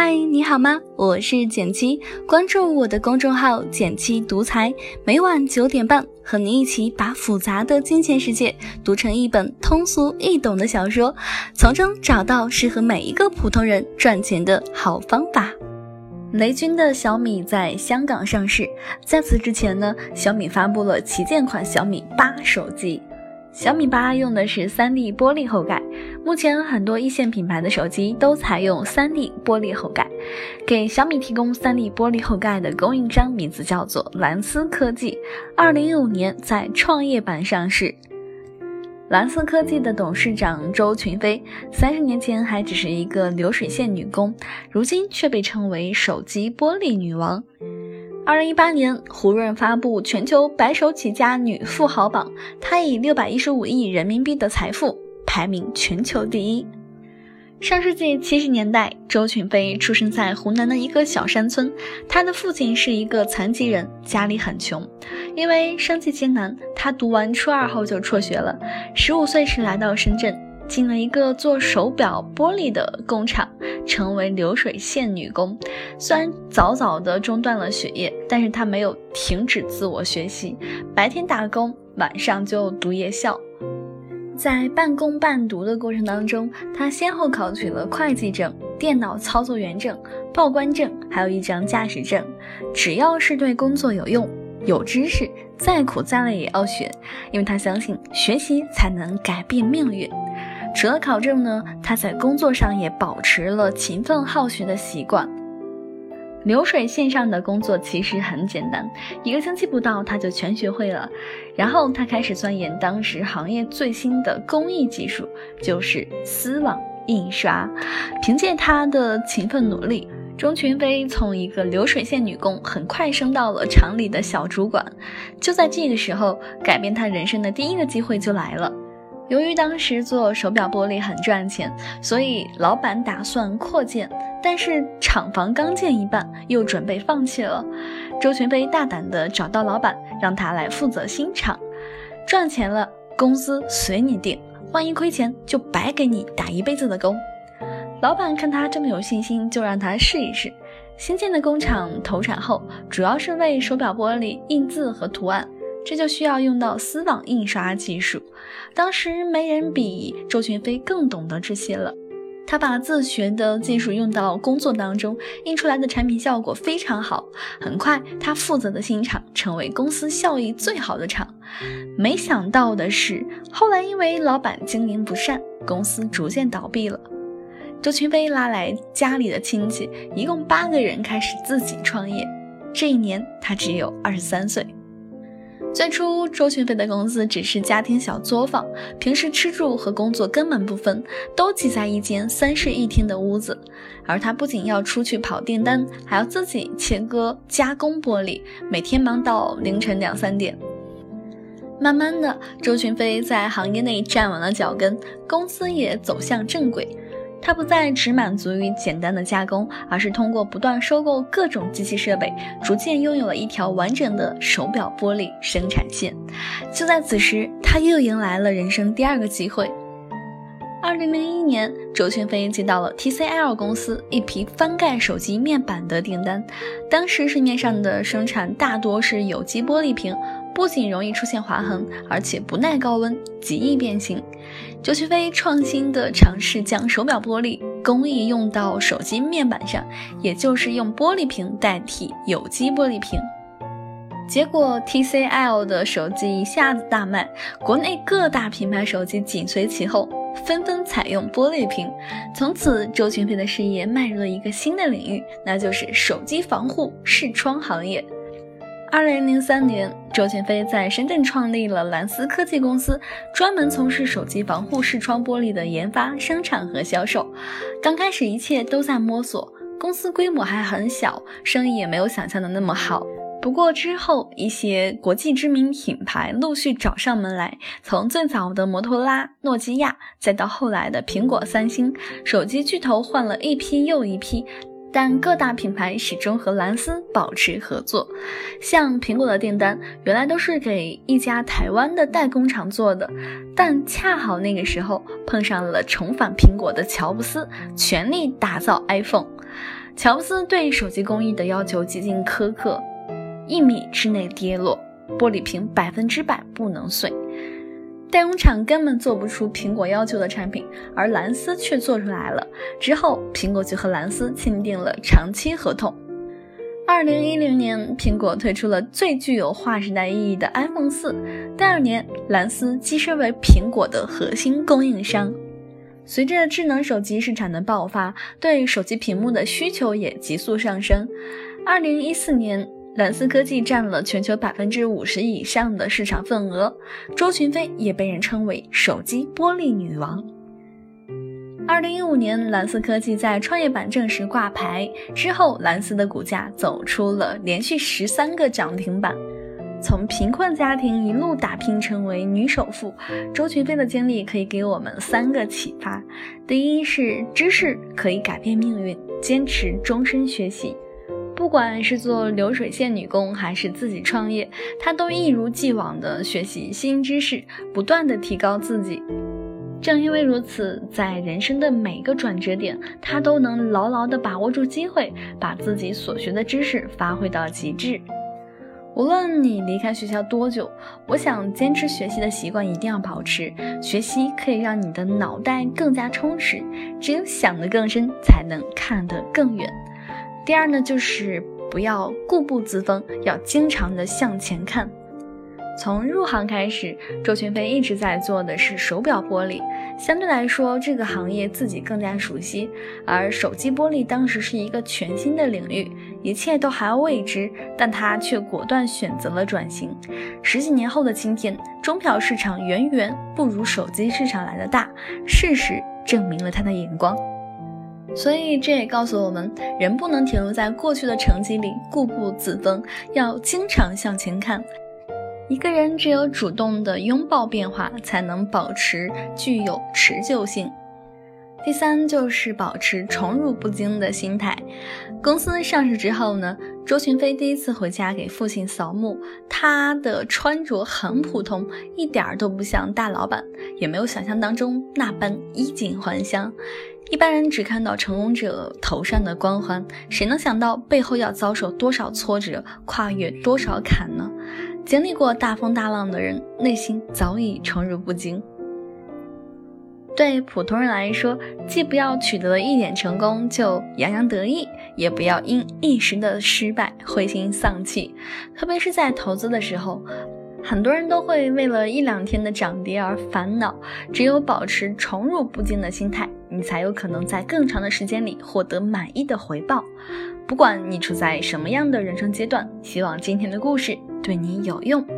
嗨，你好吗？我是简七，关注我的公众号“简七独裁”，每晚九点半和你一起把复杂的金钱世界读成一本通俗易懂的小说，从中找到适合每一个普通人赚钱的好方法。雷军的小米在香港上市，在此之前呢，小米发布了旗舰款小米八手机。小米八用的是 3D 玻璃后盖，目前很多一线品牌的手机都采用 3D 玻璃后盖。给小米提供 3D 玻璃后盖的供应商名字叫做蓝思科技，2015年在创业板上市。蓝思科技的董事长周群飞，三十年前还只是一个流水线女工，如今却被称为手机玻璃女王。二零一八年，胡润发布全球白手起家女富豪榜，她以六百一十五亿人民币的财富排名全球第一。上世纪七十年代，周群飞出生在湖南的一个小山村，他的父亲是一个残疾人，家里很穷。因为生计艰难，他读完初二后就辍学了。十五岁时来到深圳。进了一个做手表玻璃的工厂，成为流水线女工。虽然早早的中断了学业，但是她没有停止自我学习，白天打工，晚上就读夜校。在半工半读的过程当中，她先后考取了会计证、电脑操作员证、报关证，还有一张驾驶证。只要是对工作有用、有知识，再苦再累也要学，因为她相信学习才能改变命运。除了考证呢，他在工作上也保持了勤奋好学的习惯。流水线上的工作其实很简单，一个星期不到他就全学会了。然后他开始钻研当时行业最新的工艺技术，就是丝网印刷。凭借他的勤奋努力，钟群飞从一个流水线女工很快升到了厂里的小主管。就在这个时候，改变他人生的第一个机会就来了。由于当时做手表玻璃很赚钱，所以老板打算扩建，但是厂房刚建一半，又准备放弃了。周群飞大胆地找到老板，让他来负责新厂。赚钱了，工资随你定；万一亏钱，就白给你打一辈子的工。老板看他这么有信心，就让他试一试。新建的工厂投产后，主要是为手表玻璃印字和图案。这就需要用到丝网印刷技术，当时没人比周群飞更懂得这些了。他把自学的技术用到工作当中，印出来的产品效果非常好。很快，他负责的新厂成为公司效益最好的厂。没想到的是，后来因为老板经营不善，公司逐渐倒闭了。周群飞拉来家里的亲戚，一共八个人开始自己创业。这一年，他只有二十三岁。最初，周群飞的公司只是家庭小作坊，平时吃住和工作根本不分，都挤在一间三室一厅的屋子。而他不仅要出去跑订单，还要自己切割、加工玻璃，每天忙到凌晨两三点。慢慢的，周群飞在行业内站稳了脚跟，公司也走向正轨。它不再只满足于简单的加工，而是通过不断收购各种机器设备，逐渐拥有了一条完整的手表玻璃生产线。就在此时，他又迎来了人生第二个机会。二零零一年，周群飞接到了 TCL 公司一批翻盖手机面板的订单。当时市面上的生产大多是有机玻璃屏。不仅容易出现划痕，而且不耐高温，极易变形。周群飞创新的尝试将手表玻璃工艺用到手机面板上，也就是用玻璃屏代替有机玻璃屏。结果 TCL 的手机一下子大卖，国内各大品牌手机紧随其后，纷纷采用玻璃屏。从此，周群飞的事业迈入了一个新的领域，那就是手机防护视窗行业。二零零三年，周群飞在深圳创立了蓝思科技公司，专门从事手机防护视窗玻璃的研发、生产和销售。刚开始，一切都在摸索，公司规模还很小，生意也没有想象的那么好。不过之后，一些国际知名品牌陆续找上门来，从最早的摩托拉、诺基亚，再到后来的苹果、三星，手机巨头换了一批又一批。但各大品牌始终和蓝思保持合作，像苹果的订单原来都是给一家台湾的代工厂做的，但恰好那个时候碰上了重返苹果的乔布斯，全力打造 iPhone。乔布斯对手机工艺的要求极尽苛刻，一米之内跌落，玻璃屏百分之百不能碎。代工厂根本做不出苹果要求的产品，而蓝思却做出来了。之后，苹果就和蓝思签订了长期合同。二零一零年，苹果推出了最具有划时代意义的 iPhone 四。第二年，蓝思跻身为苹果的核心供应商。随着智能手机市场的爆发，对手机屏幕的需求也急速上升。二零一四年，蓝思科技占了全球百分之五十以上的市场份额，周群飞也被人称为“手机玻璃女王”。二零一五年，蓝思科技在创业板正式挂牌之后，蓝思的股价走出了连续十三个涨停板。从贫困家庭一路打拼成为女首富，周群飞的经历可以给我们三个启发：第一是知识可以改变命运，坚持终身学习。不管是做流水线女工，还是自己创业，她都一如既往的学习新知识，不断的提高自己。正因为如此，在人生的每个转折点，她都能牢牢的把握住机会，把自己所学的知识发挥到极致。无论你离开学校多久，我想坚持学习的习惯一定要保持。学习可以让你的脑袋更加充实，只有想得更深，才能看得更远。第二呢，就是不要固步自封，要经常的向前看。从入行开始，周群飞一直在做的是手表玻璃，相对来说，这个行业自己更加熟悉。而手机玻璃当时是一个全新的领域，一切都还未知，但他却果断选择了转型。十几年后的今天，钟表市场远远不如手机市场来的大，事实证明了他的眼光。所以这也告诉我们，人不能停留在过去的成绩里固步自封，要经常向前看。一个人只有主动的拥抱变化，才能保持具有持久性。第三就是保持宠辱不惊的心态。公司上市之后呢，周群飞第一次回家给父亲扫墓，他的穿着很普通，一点儿都不像大老板，也没有想象当中那般衣锦还乡。一般人只看到成功者头上的光环，谁能想到背后要遭受多少挫折，跨越多少坎呢？经历过大风大浪的人，内心早已宠辱不惊。对普通人来说，既不要取得一点成功就洋洋得意，也不要因一时的失败灰心丧气。特别是在投资的时候，很多人都会为了一两天的涨跌而烦恼。只有保持宠辱不惊的心态，你才有可能在更长的时间里获得满意的回报。不管你处在什么样的人生阶段，希望今天的故事对你有用。